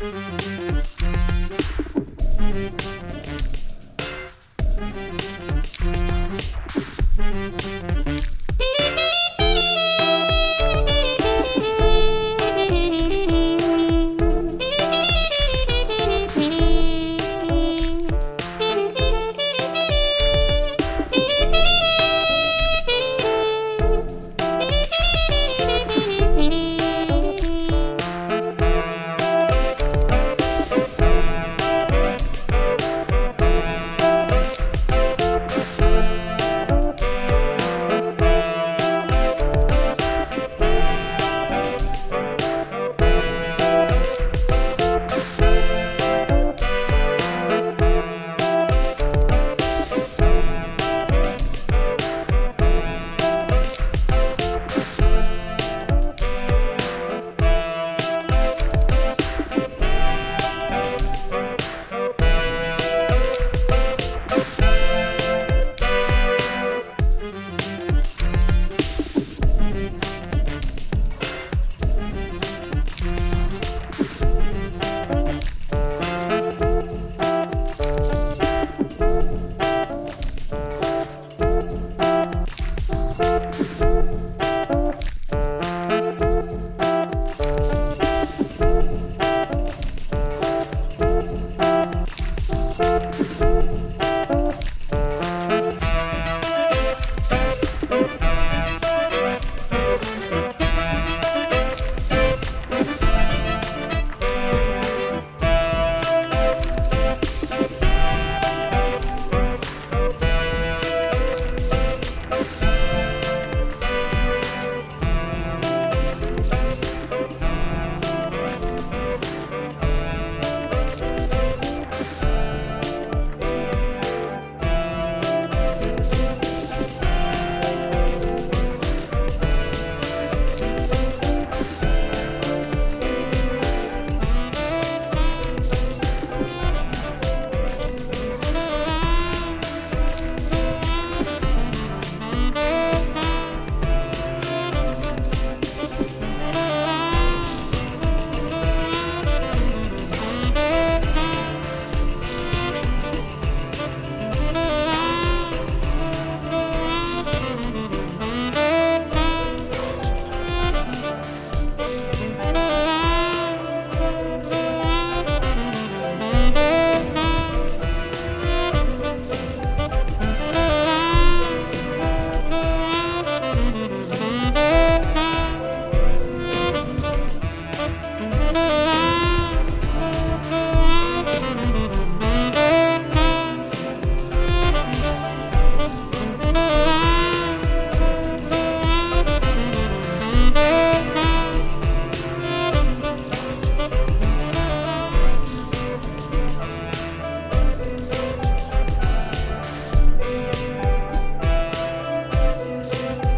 Thank you.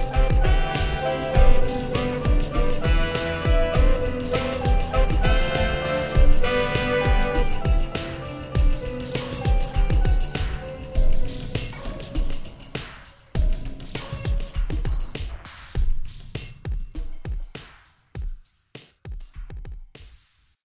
Podcast.